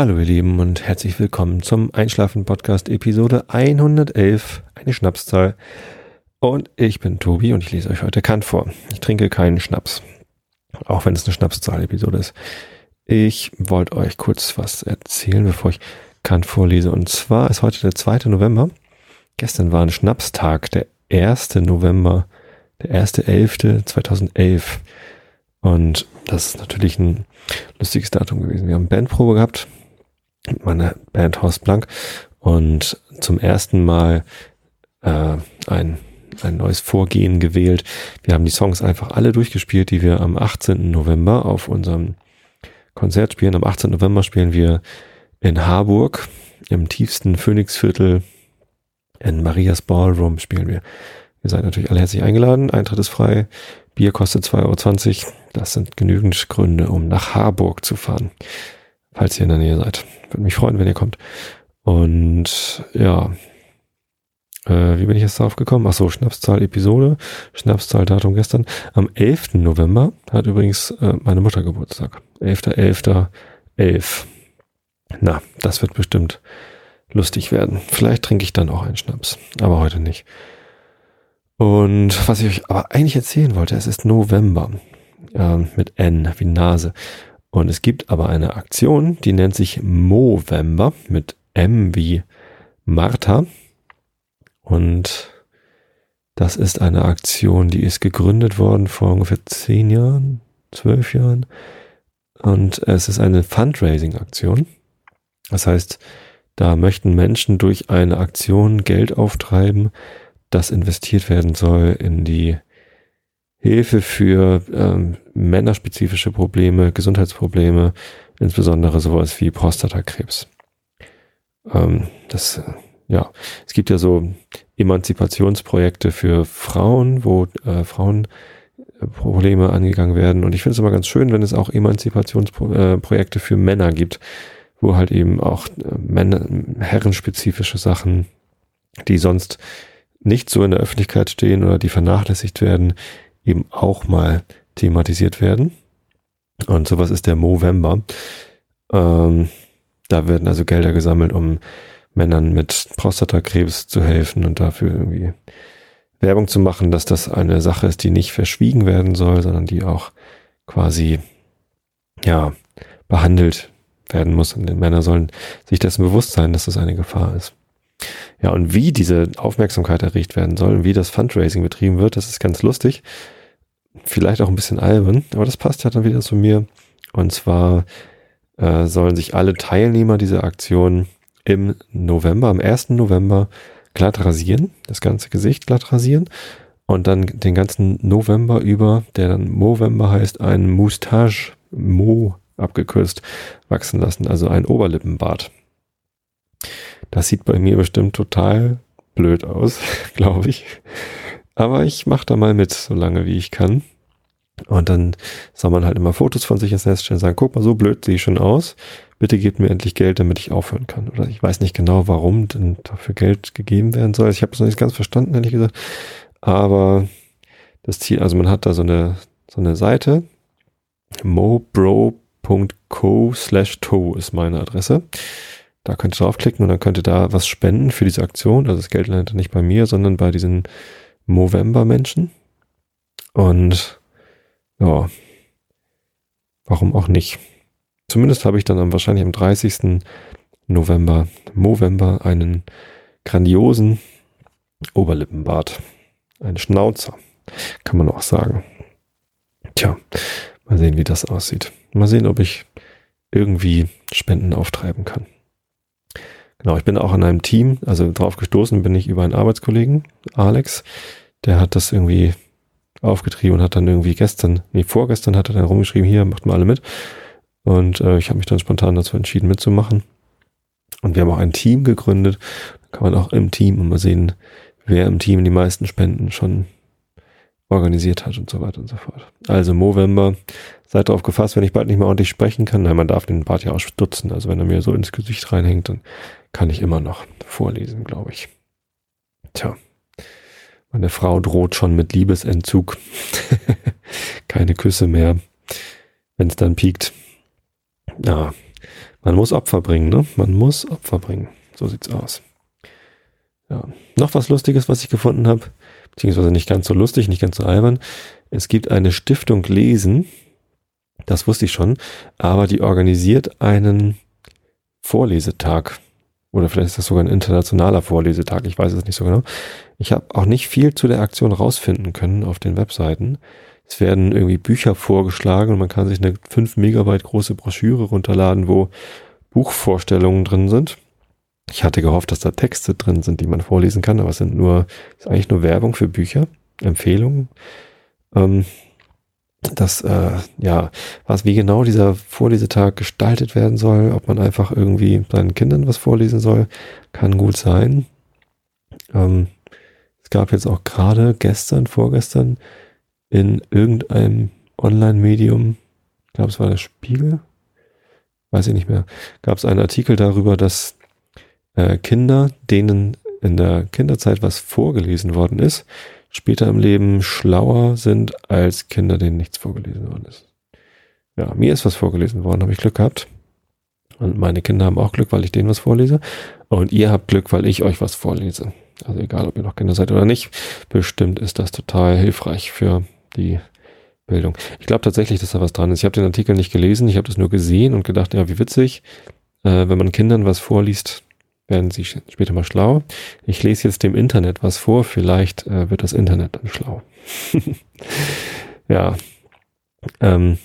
Hallo ihr Lieben und herzlich willkommen zum Einschlafen Podcast Episode 111, eine Schnapszahl. Und ich bin Tobi und ich lese euch heute Kant vor. Ich trinke keinen Schnaps, auch wenn es eine Schnapszahl-Episode ist. Ich wollte euch kurz was erzählen, bevor ich Kant vorlese. Und zwar ist heute der 2. November. Gestern war ein Schnapstag, der 1. November, der 1.11.2011. Und das ist natürlich ein lustiges Datum gewesen. Wir haben Bandprobe gehabt, meine Band Horst Blank, und zum ersten Mal äh, ein, ein neues Vorgehen gewählt. Wir haben die Songs einfach alle durchgespielt, die wir am 18. November auf unserem Konzert spielen. Am 18. November spielen wir in Harburg, im tiefsten Phoenixviertel, in Marias Ballroom spielen wir. Ihr seid natürlich alle herzlich eingeladen. Eintritt ist frei. Bier kostet 2,20 Euro. Das sind genügend Gründe, um nach Harburg zu fahren. Falls ihr in der Nähe seid. Würde mich freuen, wenn ihr kommt. Und ja, äh, wie bin ich jetzt darauf gekommen? Ach so, Schnapszahl Episode, Schnapszahl Datum gestern. Am 11. November hat übrigens äh, meine Mutter Geburtstag. 11.11.11. 11. Na, das wird bestimmt lustig werden. Vielleicht trinke ich dann auch einen Schnaps, aber heute nicht. Und was ich euch aber eigentlich erzählen wollte, es ist November äh, mit N wie Nase. Und es gibt aber eine Aktion, die nennt sich Movember mit M wie Martha. Und das ist eine Aktion, die ist gegründet worden vor ungefähr zehn Jahren, zwölf Jahren. Und es ist eine Fundraising-Aktion. Das heißt, da möchten Menschen durch eine Aktion Geld auftreiben, das investiert werden soll in die Hilfe für ähm, männerspezifische Probleme, Gesundheitsprobleme, insbesondere sowas wie Prostatakrebs. Ähm, das, äh, ja, es gibt ja so Emanzipationsprojekte für Frauen, wo äh, Frauen äh, Probleme angegangen werden. Und ich finde es immer ganz schön, wenn es auch Emanzipationsprojekte äh, für Männer gibt, wo halt eben auch Männer, herrenspezifische Sachen, die sonst nicht so in der Öffentlichkeit stehen oder die vernachlässigt werden, eben auch mal thematisiert werden. Und sowas ist der Movember. Ähm, da werden also Gelder gesammelt, um Männern mit Prostatakrebs zu helfen und dafür irgendwie Werbung zu machen, dass das eine Sache ist, die nicht verschwiegen werden soll, sondern die auch quasi, ja, behandelt werden muss. Und die Männer sollen sich dessen bewusst sein, dass das eine Gefahr ist. Ja, und wie diese Aufmerksamkeit erregt werden soll und wie das Fundraising betrieben wird, das ist ganz lustig. Vielleicht auch ein bisschen albern, aber das passt ja dann wieder zu mir. Und zwar äh, sollen sich alle Teilnehmer dieser Aktion im November, am 1. November glatt rasieren, das ganze Gesicht glatt rasieren und dann den ganzen November über, der dann Movember heißt, ein Moustache, Mo abgekürzt, wachsen lassen, also ein Oberlippenbart. Das sieht bei mir bestimmt total blöd aus, glaube ich. Aber ich mache da mal mit, so lange wie ich kann. Und dann soll man halt immer Fotos von sich ins Nest stellen und sagen, guck mal, so blöd sehe ich schon aus. Bitte gebt mir endlich Geld, damit ich aufhören kann. Oder ich weiß nicht genau, warum denn dafür Geld gegeben werden soll. Ich habe es noch nicht ganz verstanden, ehrlich gesagt. Aber das Ziel, also man hat da so eine, so eine Seite. mobro.co slash to ist meine Adresse. Da könnt ihr draufklicken und dann könnt ihr da was spenden für diese Aktion. Also das Geld landet nicht bei mir, sondern bei diesen Movember-Menschen. Und ja, warum auch nicht? Zumindest habe ich dann am, wahrscheinlich am 30. November, Movember, einen grandiosen Oberlippenbart. Ein Schnauzer, kann man auch sagen. Tja, mal sehen, wie das aussieht. Mal sehen, ob ich irgendwie Spenden auftreiben kann. Genau, ich bin auch in einem Team, also drauf gestoßen bin ich über einen Arbeitskollegen, Alex, der hat das irgendwie aufgetrieben und hat dann irgendwie gestern, nee, vorgestern hat er dann rumgeschrieben, hier, macht mal alle mit. Und äh, ich habe mich dann spontan dazu entschieden, mitzumachen. Und wir haben auch ein Team gegründet. Da kann man auch im Team mal sehen, wer im Team die meisten Spenden schon organisiert hat und so weiter und so fort. Also Movember, seid darauf gefasst, wenn ich bald nicht mehr ordentlich sprechen kann. Nein, man darf den Bart ja auch stutzen. Also wenn er mir so ins Gesicht reinhängt, dann kann ich immer noch vorlesen, glaube ich. Tja. Meine Frau droht schon mit Liebesentzug. Keine Küsse mehr, wenn es dann piekt. Ja, Man muss Opfer bringen, ne? Man muss Opfer bringen. So sieht's aus. Ja. Noch was Lustiges, was ich gefunden habe, beziehungsweise nicht ganz so lustig, nicht ganz so albern. Es gibt eine Stiftung Lesen, das wusste ich schon, aber die organisiert einen Vorlesetag. Oder vielleicht ist das sogar ein internationaler Vorlesetag, ich weiß es nicht so genau. Ich habe auch nicht viel zu der Aktion rausfinden können auf den Webseiten. Es werden irgendwie Bücher vorgeschlagen und man kann sich eine 5 Megabyte große Broschüre runterladen, wo Buchvorstellungen drin sind. Ich hatte gehofft, dass da Texte drin sind, die man vorlesen kann, aber es sind nur, ist eigentlich nur Werbung für Bücher, Empfehlungen. Ähm, das, äh, ja, was, wie genau dieser Vorlesetag gestaltet werden soll, ob man einfach irgendwie seinen Kindern was vorlesen soll, kann gut sein. Ähm, es gab jetzt auch gerade gestern, vorgestern, in irgendeinem Online-Medium, ich glaube, es war der Spiegel, weiß ich nicht mehr, gab es einen Artikel darüber, dass äh, Kinder, denen in der Kinderzeit was vorgelesen worden ist, später im Leben schlauer sind als Kinder, denen nichts vorgelesen worden ist. Ja, mir ist was vorgelesen worden, habe ich Glück gehabt. Und meine Kinder haben auch Glück, weil ich denen was vorlese. Und ihr habt Glück, weil ich euch was vorlese. Also egal, ob ihr noch Kinder seid oder nicht, bestimmt ist das total hilfreich für die Bildung. Ich glaube tatsächlich, dass da was dran ist. Ich habe den Artikel nicht gelesen, ich habe das nur gesehen und gedacht, ja, wie witzig, äh, wenn man Kindern was vorliest, werden sie später mal schlau. Ich lese jetzt dem Internet was vor, vielleicht äh, wird das Internet dann schlau. ja. Ähm,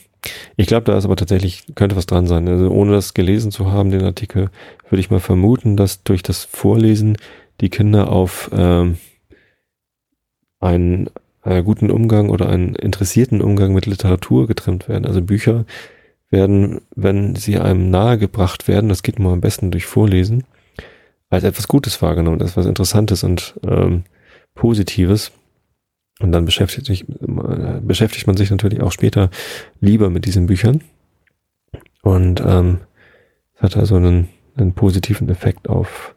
ich glaube, da ist aber tatsächlich, könnte was dran sein. Also ohne das gelesen zu haben, den Artikel, würde ich mal vermuten, dass durch das Vorlesen die Kinder auf ähm, einen äh, guten Umgang oder einen interessierten Umgang mit Literatur getrimmt werden. Also Bücher werden, wenn sie einem nahegebracht werden, das geht nur am besten durch Vorlesen, als etwas Gutes wahrgenommen, als etwas Interessantes und ähm, Positives. Und dann beschäftigt, sich, äh, beschäftigt man sich natürlich auch später lieber mit diesen Büchern. Und ähm, es hat also einen, einen positiven Effekt auf,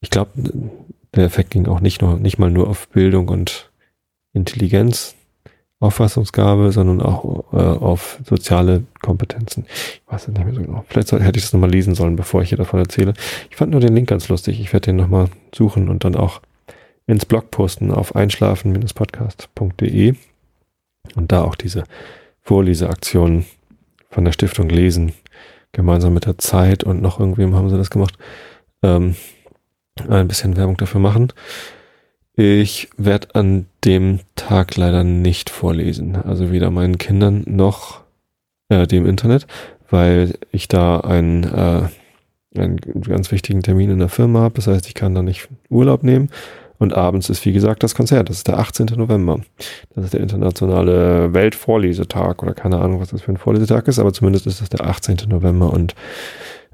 ich glaube, der Effekt ging auch nicht nur, nicht mal nur auf Bildung und Intelligenz, Auffassungsgabe, sondern auch äh, auf soziale Kompetenzen. Ich weiß nicht mehr so genau. Vielleicht hätte ich das nochmal lesen sollen, bevor ich hier davon erzähle. Ich fand nur den Link ganz lustig. Ich werde den nochmal suchen und dann auch ins Blog posten auf einschlafen-podcast.de und da auch diese Vorleseaktion von der Stiftung Lesen gemeinsam mit der Zeit und noch irgendwem haben sie das gemacht. Ähm, ein bisschen Werbung dafür machen. Ich werde an dem Tag leider nicht vorlesen. Also weder meinen Kindern noch äh, dem Internet, weil ich da einen, äh, einen ganz wichtigen Termin in der Firma habe. Das heißt, ich kann da nicht Urlaub nehmen. Und abends ist, wie gesagt, das Konzert. Das ist der 18. November. Das ist der internationale Weltvorlesetag oder keine Ahnung, was das für ein Vorlesetag ist, aber zumindest ist das der 18. November und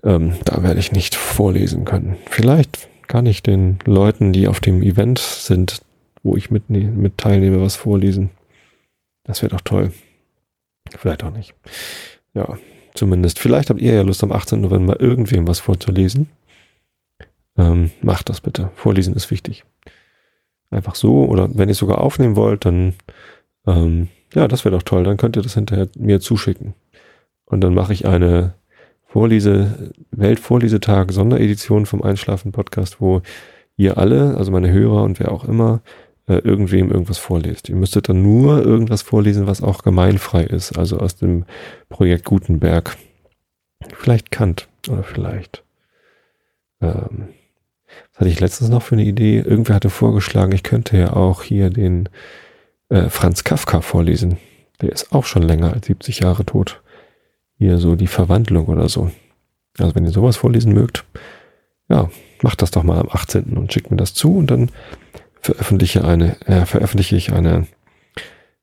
ähm, da werde ich nicht vorlesen können. Vielleicht kann ich den Leuten, die auf dem Event sind, wo ich mit, mit teilnehme, was vorlesen. Das wäre doch toll. Vielleicht auch nicht. Ja, zumindest. Vielleicht habt ihr ja Lust, am 18. November irgendwem was vorzulesen. Ähm, macht das bitte. Vorlesen ist wichtig. Einfach so, oder wenn ihr es sogar aufnehmen wollt, dann, ähm, ja, das wäre doch toll. Dann könnt ihr das hinterher mir zuschicken. Und dann mache ich eine Vorlese, Weltvorlesetag, Sonderedition vom Einschlafen-Podcast, wo ihr alle, also meine Hörer und wer auch immer, äh, irgendwem irgendwas vorlest. Ihr müsstet dann nur irgendwas vorlesen, was auch gemeinfrei ist, also aus dem Projekt Gutenberg. Vielleicht Kant oder vielleicht. Ähm, was hatte ich letztens noch für eine Idee? Irgendwer hatte vorgeschlagen, ich könnte ja auch hier den äh, Franz Kafka vorlesen. Der ist auch schon länger als 70 Jahre tot hier so die Verwandlung oder so. Also wenn ihr sowas vorlesen mögt, ja, macht das doch mal am 18. und schickt mir das zu und dann veröffentliche eine, äh, veröffentliche ich eine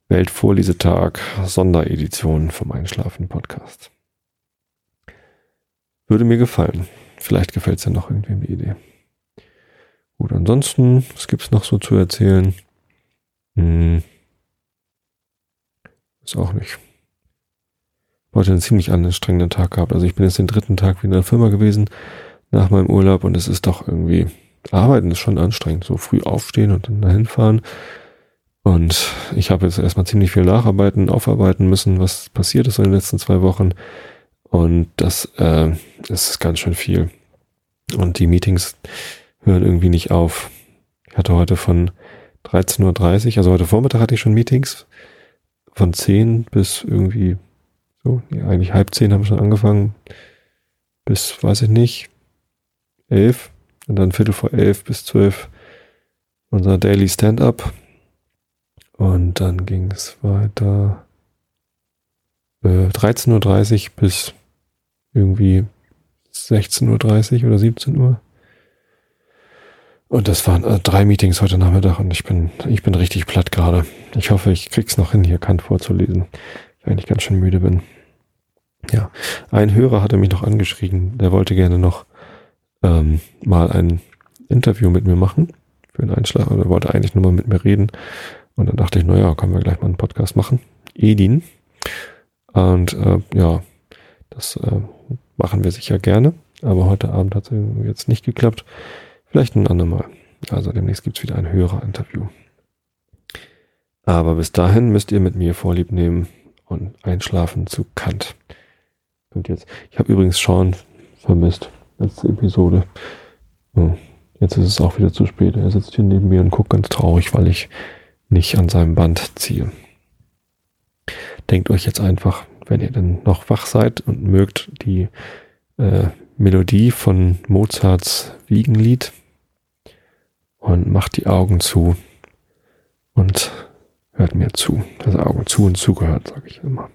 Weltvorlesetag Sonderedition vom Einschlafen Podcast. Würde mir gefallen. Vielleicht gefällt es ja noch irgendwem die Idee. Gut, ansonsten, was gibt's noch so zu erzählen? Hm. Ist auch nicht heute einen ziemlich anstrengenden Tag gehabt. Also ich bin jetzt den dritten Tag wieder in der Firma gewesen nach meinem Urlaub und es ist doch irgendwie, arbeiten ist schon anstrengend. So früh aufstehen und dann dahin fahren. Und ich habe jetzt erstmal ziemlich viel nacharbeiten, aufarbeiten müssen, was passiert ist in den letzten zwei Wochen. Und das äh, ist ganz schön viel. Und die Meetings hören irgendwie nicht auf. Ich hatte heute von 13.30 Uhr, also heute Vormittag hatte ich schon Meetings. Von 10 bis irgendwie so, ja, eigentlich halb 10 haben wir schon angefangen. Bis, weiß ich nicht, 11. Und dann Viertel vor 11 bis 12 unser Daily Stand-up. Und dann ging es weiter äh, 13.30 Uhr bis irgendwie 16.30 Uhr oder 17 Uhr. Und das waren äh, drei Meetings heute Nachmittag und ich bin, ich bin richtig platt gerade. Ich hoffe, ich krieg's noch hin, hier Kant vorzulesen, weil ich ganz schön müde bin. Ja, ein Hörer hatte mich noch angeschrieben, der wollte gerne noch ähm, mal ein Interview mit mir machen für einen Einschlag oder wollte eigentlich nur mal mit mir reden. Und dann dachte ich, naja, können wir gleich mal einen Podcast machen. Edin. Und äh, ja, das äh, machen wir sicher gerne. Aber heute Abend hat es jetzt nicht geklappt. Vielleicht ein andermal. Also demnächst gibt's wieder ein höherer Interview. Aber bis dahin müsst ihr mit mir Vorlieb nehmen und einschlafen zu Kant. Und jetzt, ich habe übrigens Sean vermisst, letzte Episode. Jetzt ist es auch wieder zu spät. Er sitzt hier neben mir und guckt ganz traurig, weil ich nicht an seinem Band ziehe. Denkt euch jetzt einfach, wenn ihr denn noch wach seid und mögt die äh, Melodie von Mozarts Wiegenlied und macht die Augen zu und hört mir zu. Also Augen zu und zugehört, sage ich immer.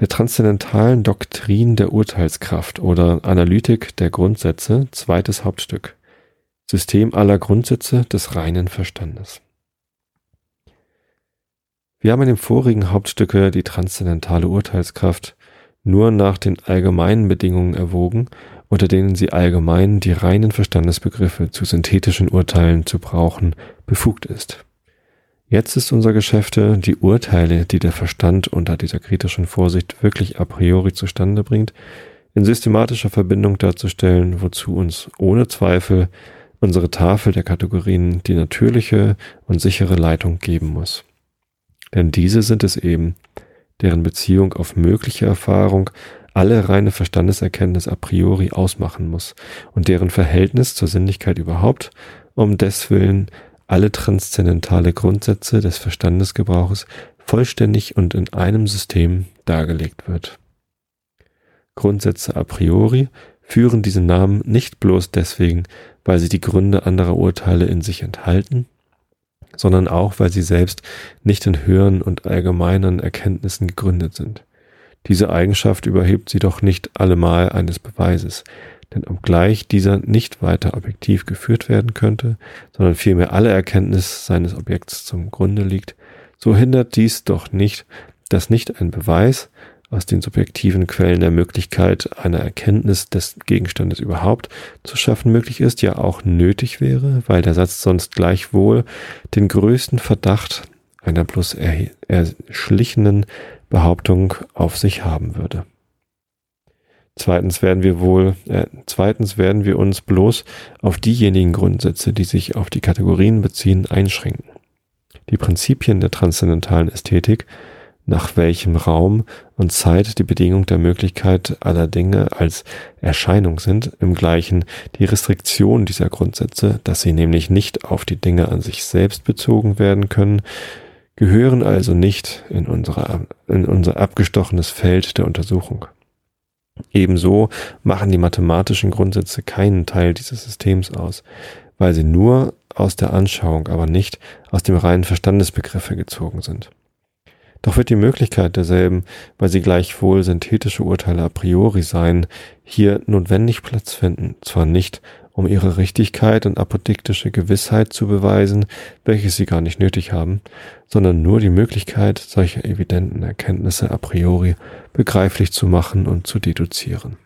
Der transzendentalen Doktrin der Urteilskraft oder Analytik der Grundsätze, zweites Hauptstück. System aller Grundsätze des reinen Verstandes. Wir haben in dem vorigen Hauptstücke die transzendentale Urteilskraft nur nach den allgemeinen Bedingungen erwogen, unter denen sie allgemein die reinen Verstandesbegriffe zu synthetischen Urteilen zu brauchen befugt ist. Jetzt ist unser Geschäfte, die Urteile, die der Verstand unter dieser kritischen Vorsicht wirklich a priori zustande bringt, in systematischer Verbindung darzustellen, wozu uns ohne Zweifel unsere Tafel der Kategorien die natürliche und sichere Leitung geben muss. Denn diese sind es eben, deren Beziehung auf mögliche Erfahrung alle reine Verstandeserkenntnis a priori ausmachen muss und deren Verhältnis zur Sinnlichkeit überhaupt, um deswillen alle transzendentale Grundsätze des Verstandesgebrauches vollständig und in einem System dargelegt wird. Grundsätze a priori führen diesen Namen nicht bloß deswegen, weil sie die Gründe anderer Urteile in sich enthalten, sondern auch, weil sie selbst nicht in höheren und allgemeinen Erkenntnissen gegründet sind. Diese Eigenschaft überhebt sie doch nicht allemal eines Beweises, denn obgleich dieser nicht weiter objektiv geführt werden könnte, sondern vielmehr alle Erkenntnis seines Objekts zum Grunde liegt, so hindert dies doch nicht, dass nicht ein Beweis, aus den subjektiven Quellen der Möglichkeit einer Erkenntnis des Gegenstandes überhaupt zu schaffen möglich ist, ja auch nötig wäre, weil der Satz sonst gleichwohl den größten Verdacht einer bloß erschlichenen Behauptung auf sich haben würde. Zweitens werden wir wohl, äh, zweitens werden wir uns bloß auf diejenigen Grundsätze, die sich auf die Kategorien beziehen, einschränken. Die Prinzipien der transzendentalen Ästhetik nach welchem Raum und Zeit die Bedingung der Möglichkeit aller Dinge als Erscheinung sind, im gleichen die Restriktion dieser Grundsätze, dass sie nämlich nicht auf die Dinge an sich selbst bezogen werden können, gehören also nicht in, unsere, in unser abgestochenes Feld der Untersuchung. Ebenso machen die mathematischen Grundsätze keinen Teil dieses Systems aus, weil sie nur aus der Anschauung, aber nicht aus dem reinen Verstandesbegriffe gezogen sind. Doch wird die Möglichkeit derselben, weil sie gleichwohl synthetische Urteile a priori seien, hier notwendig Platz finden, zwar nicht, um ihre Richtigkeit und apodiktische Gewissheit zu beweisen, welche sie gar nicht nötig haben, sondern nur die Möglichkeit, solche evidenten Erkenntnisse a priori begreiflich zu machen und zu deduzieren.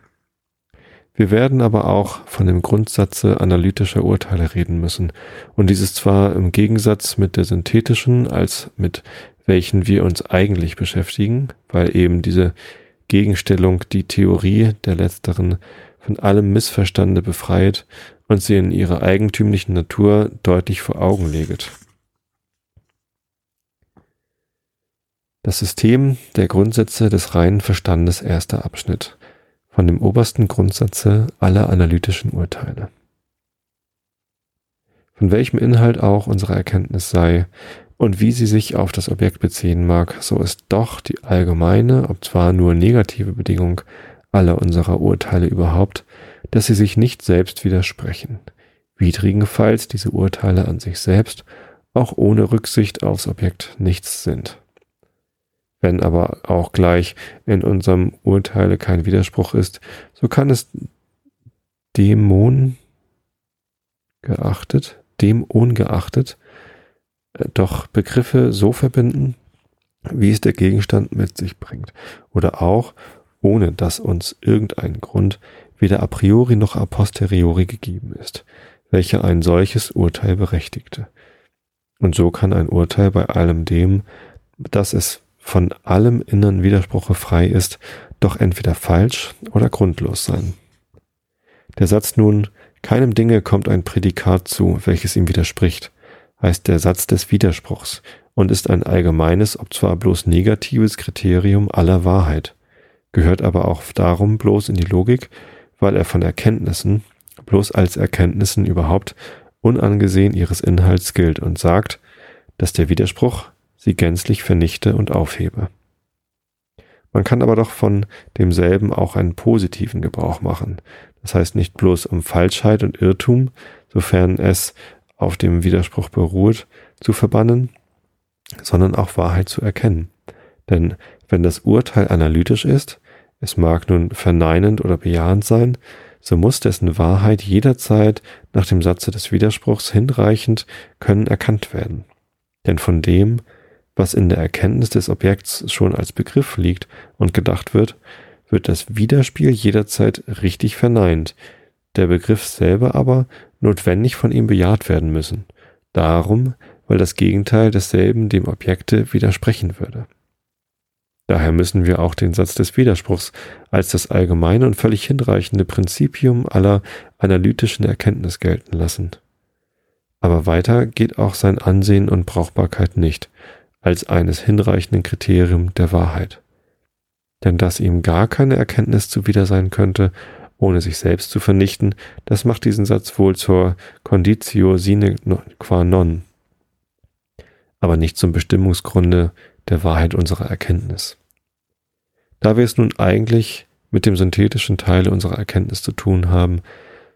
Wir werden aber auch von dem Grundsatze analytischer Urteile reden müssen, und dieses zwar im Gegensatz mit der synthetischen als mit welchen wir uns eigentlich beschäftigen, weil eben diese Gegenstellung die Theorie der letzteren von allem Missverstande befreit und sie in ihrer eigentümlichen Natur deutlich vor Augen leget. Das System der Grundsätze des reinen Verstandes erster Abschnitt von dem obersten Grundsatze aller analytischen Urteile. Von welchem Inhalt auch unsere Erkenntnis sei und wie sie sich auf das Objekt beziehen mag, so ist doch die allgemeine, ob zwar nur negative Bedingung aller unserer Urteile überhaupt, dass sie sich nicht selbst widersprechen, widrigenfalls diese Urteile an sich selbst auch ohne Rücksicht aufs Objekt nichts sind. Wenn aber auch gleich in unserem Urteile kein Widerspruch ist, so kann es Dämon geachtet, dem ungeachtet, äh, doch Begriffe so verbinden, wie es der Gegenstand mit sich bringt, oder auch, ohne dass uns irgendein Grund weder a priori noch a posteriori gegeben ist, welcher ein solches Urteil berechtigte. Und so kann ein Urteil bei allem dem, dass es von allem inneren Widerspruche frei ist, doch entweder falsch oder grundlos sein. Der Satz nun, keinem Dinge kommt ein Prädikat zu, welches ihm widerspricht, heißt der Satz des Widerspruchs und ist ein allgemeines, ob zwar bloß negatives Kriterium aller Wahrheit, gehört aber auch darum bloß in die Logik, weil er von Erkenntnissen, bloß als Erkenntnissen überhaupt, unangesehen ihres Inhalts gilt und sagt, dass der Widerspruch sie gänzlich vernichte und aufhebe. Man kann aber doch von demselben auch einen positiven Gebrauch machen. Das heißt nicht bloß um Falschheit und Irrtum, sofern es auf dem Widerspruch beruht, zu verbannen, sondern auch Wahrheit zu erkennen. Denn wenn das Urteil analytisch ist, es mag nun verneinend oder bejahend sein, so muss dessen Wahrheit jederzeit nach dem Satze des Widerspruchs hinreichend können erkannt werden. Denn von dem, was in der Erkenntnis des Objekts schon als Begriff liegt und gedacht wird, wird das Widerspiel jederzeit richtig verneint, der Begriff selber aber notwendig von ihm bejaht werden müssen. Darum, weil das Gegenteil desselben dem Objekte widersprechen würde. Daher müssen wir auch den Satz des Widerspruchs als das allgemeine und völlig hinreichende Prinzipium aller analytischen Erkenntnis gelten lassen. Aber weiter geht auch sein Ansehen und Brauchbarkeit nicht, als eines hinreichenden Kriterium der Wahrheit. Denn dass ihm gar keine Erkenntnis zuwider sein könnte, ohne sich selbst zu vernichten, das macht diesen Satz wohl zur Conditio sine qua non, aber nicht zum Bestimmungsgrunde der Wahrheit unserer Erkenntnis. Da wir es nun eigentlich mit dem synthetischen Teil unserer Erkenntnis zu tun haben,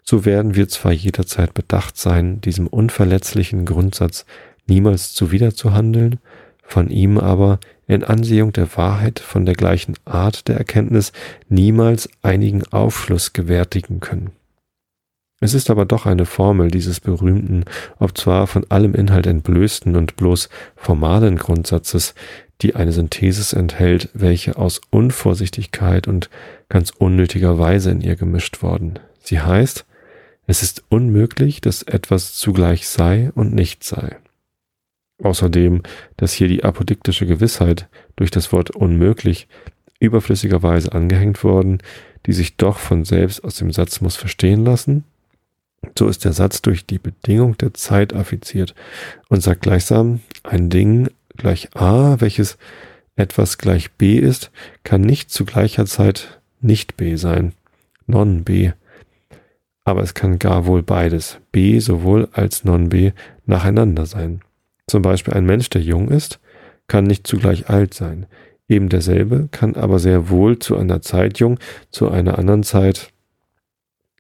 so werden wir zwar jederzeit bedacht sein, diesem unverletzlichen Grundsatz niemals zuwider zu handeln, von ihm aber in Ansehung der Wahrheit von der gleichen Art der Erkenntnis niemals einigen Aufschluss gewärtigen können. Es ist aber doch eine Formel dieses berühmten, ob zwar von allem Inhalt entblößten und bloß formalen Grundsatzes, die eine Synthesis enthält, welche aus Unvorsichtigkeit und ganz unnötiger Weise in ihr gemischt worden. Sie heißt, es ist unmöglich, dass etwas zugleich sei und nicht sei. Außerdem, dass hier die apodiktische Gewissheit durch das Wort unmöglich überflüssigerweise angehängt worden, die sich doch von selbst aus dem Satz muss verstehen lassen. So ist der Satz durch die Bedingung der Zeit affiziert und sagt gleichsam, ein Ding gleich A, welches etwas gleich B ist, kann nicht zu gleicher Zeit nicht B sein, non-B. Aber es kann gar wohl beides, B sowohl als non-B, nacheinander sein. Zum Beispiel ein Mensch, der jung ist, kann nicht zugleich alt sein. Eben derselbe kann aber sehr wohl zu einer Zeit jung, zu einer anderen Zeit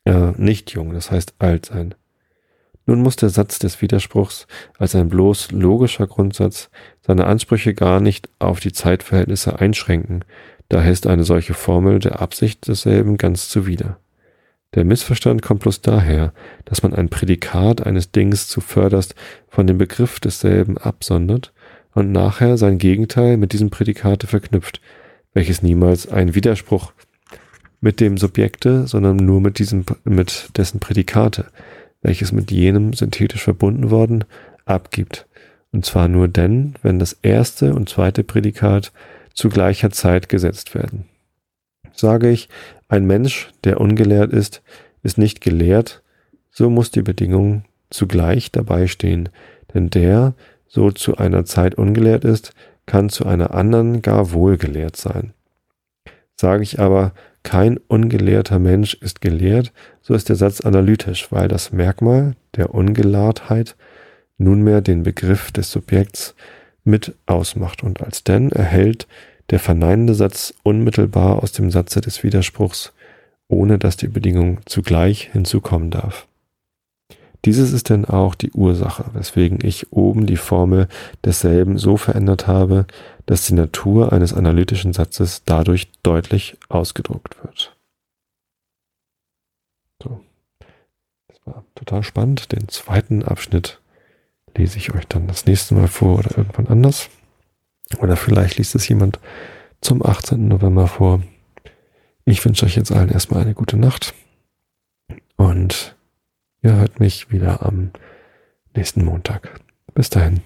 äh, nicht jung, das heißt alt sein. Nun muss der Satz des Widerspruchs als ein bloß logischer Grundsatz seine Ansprüche gar nicht auf die Zeitverhältnisse einschränken, daher ist eine solche Formel der Absicht desselben ganz zuwider. Der Missverstand kommt bloß daher, dass man ein Prädikat eines Dings zuvörderst von dem Begriff desselben absondert und nachher sein Gegenteil mit diesem Prädikate verknüpft, welches niemals ein Widerspruch mit dem Subjekte, sondern nur mit diesem, mit dessen Prädikate, welches mit jenem synthetisch verbunden worden, abgibt. Und zwar nur denn, wenn das erste und zweite Prädikat zu gleicher Zeit gesetzt werden. Sage ich, ein Mensch, der ungelehrt ist, ist nicht gelehrt, so muss die Bedingung zugleich dabei stehen, denn der, so zu einer Zeit ungelehrt ist, kann zu einer anderen gar wohlgelehrt sein. Sage ich aber, kein ungelehrter Mensch ist gelehrt, so ist der Satz analytisch, weil das Merkmal der Ungelahrtheit nunmehr den Begriff des Subjekts mit ausmacht und als denn erhält der verneinende Satz unmittelbar aus dem Satze des Widerspruchs, ohne dass die Bedingung zugleich hinzukommen darf. Dieses ist denn auch die Ursache, weswegen ich oben die Formel desselben so verändert habe, dass die Natur eines analytischen Satzes dadurch deutlich ausgedruckt wird. So. Das war total spannend. Den zweiten Abschnitt lese ich euch dann das nächste Mal vor oder irgendwann anders. Oder vielleicht liest es jemand zum 18. November vor. Ich wünsche euch jetzt allen erstmal eine gute Nacht und ihr hört mich wieder am nächsten Montag. Bis dahin.